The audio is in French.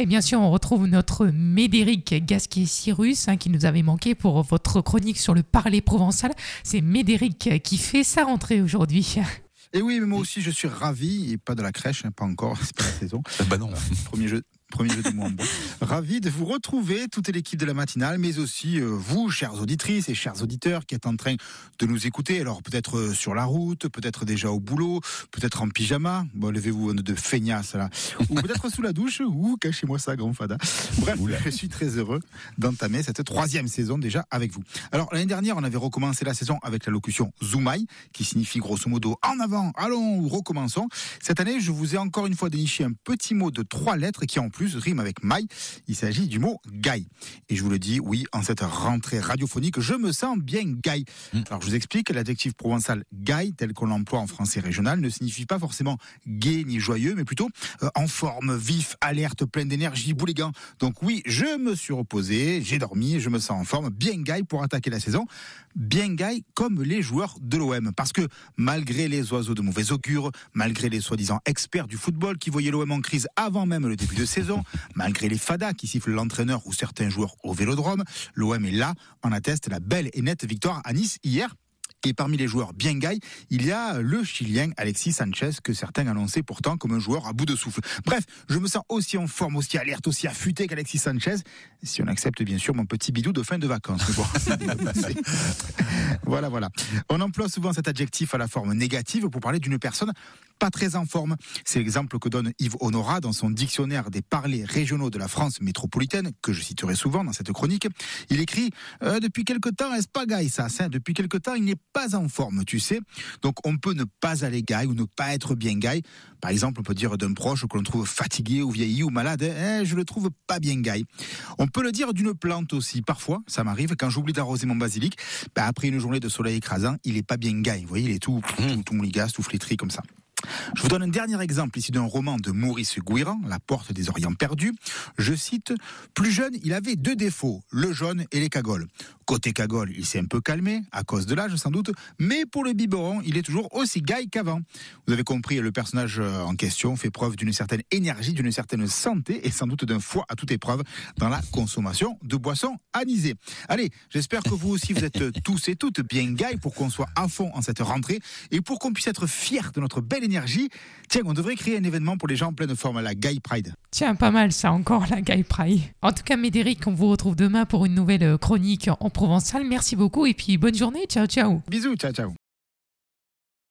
Et bien sûr, on retrouve notre Médéric Gasquet-Cyrus hein, qui nous avait manqué pour votre chronique sur le parler provençal. C'est Médéric qui fait sa rentrée aujourd'hui. Et oui, mais moi aussi, je suis ravi, et pas de la crèche, hein, pas encore, c'est pas la saison. bah non. Premier jeu, Premier jeu du mois Ravi de vous retrouver, toute l'équipe de la matinale, mais aussi euh, vous, chères auditrices et chers auditeurs qui êtes en train de nous écouter. Alors peut-être euh, sur la route, peut-être déjà au boulot, peut-être en pyjama. Bon, levez-vous de feignasse là. Ou peut-être sous la douche, ou cachez-moi ça, grand fada. Bref, je suis très heureux d'entamer cette troisième saison déjà avec vous. Alors l'année dernière, on avait recommencé la saison avec la locution Zoumaï, qui signifie grosso modo en avant, allons, recommençons. Cette année, je vous ai encore une fois déniché un petit mot de trois lettres qui en plus plus rime avec maille. Il s'agit du mot gaille. Et je vous le dis, oui, en cette rentrée radiophonique, je me sens bien gaille. Hmm. Alors je vous explique, l'adjectif provençal gaille, tel qu'on l'emploie en français régional, ne signifie pas forcément gai ni joyeux, mais plutôt euh, en forme, vif, alerte, plein d'énergie, boulégan. Donc oui, je me suis reposé, j'ai dormi, je me sens en forme, bien gaille pour attaquer la saison. Bien gaille comme les joueurs de l'OM. Parce que malgré les oiseaux de mauvais augure, malgré les soi-disant experts du football qui voyaient l'OM en crise avant même le début de saison, malgré les fadas qui sifflent l'entraîneur ou certains joueurs au vélodrome, l'OM est là, en atteste la belle et nette victoire à Nice hier et parmi les joueurs bien gaille, il y a le Chilien Alexis Sanchez que certains annonçaient pourtant comme un joueur à bout de souffle. Bref, je me sens aussi en forme, aussi alerte, aussi affûté qu'Alexis Sanchez, si on accepte bien sûr mon petit bidou de fin de vacances. voilà, voilà. On emploie souvent cet adjectif à la forme négative pour parler d'une personne pas très en forme. C'est l'exemple que donne Yves Honora dans son dictionnaire des parlers régionaux de la France métropolitaine, que je citerai souvent dans cette chronique. Il écrit euh, Depuis quelque temps, est-ce pas gaille ça? Depuis quelque temps, il n'est pas en forme, tu sais. Donc on peut ne pas aller gaille ou ne pas être bien gaille. Par exemple, on peut dire d'un proche que l'on trouve fatigué ou vieilli ou malade, eh, je le trouve pas bien gaille. On peut le dire d'une plante aussi. Parfois, ça m'arrive, quand j'oublie d'arroser mon basilic, bah, après une journée de soleil écrasant, il est pas bien gaille. Vous voyez, il est tout, tout, tout mouligasse, tout flétri comme ça. Je vous donne un dernier exemple ici d'un roman de Maurice Guiran, La porte des Orients perdus. Je cite, Plus jeune, il avait deux défauts, le jaune et les cagoles. Côté cagole, il s'est un peu calmé, à cause de l'âge sans doute, mais pour le biberon, il est toujours aussi gaille qu'avant. Vous avez compris, le personnage euh, en question fait preuve d'une certaine énergie, d'une certaine santé et sans doute d'un foie à toute épreuve dans la consommation de boissons anisées. Allez, j'espère que vous aussi vous êtes tous et toutes bien gaille pour qu'on soit à fond en cette rentrée et pour qu'on puisse être fiers de notre belle énergie. Tiens, on devrait créer un événement pour les gens en pleine forme, la Gaille Pride. Tiens, pas mal ça encore, la Gaille Pride. En tout cas, Médéric, on vous retrouve demain pour une nouvelle chronique en provençal. Merci beaucoup et puis bonne journée. Ciao, ciao. Bisous, ciao, ciao.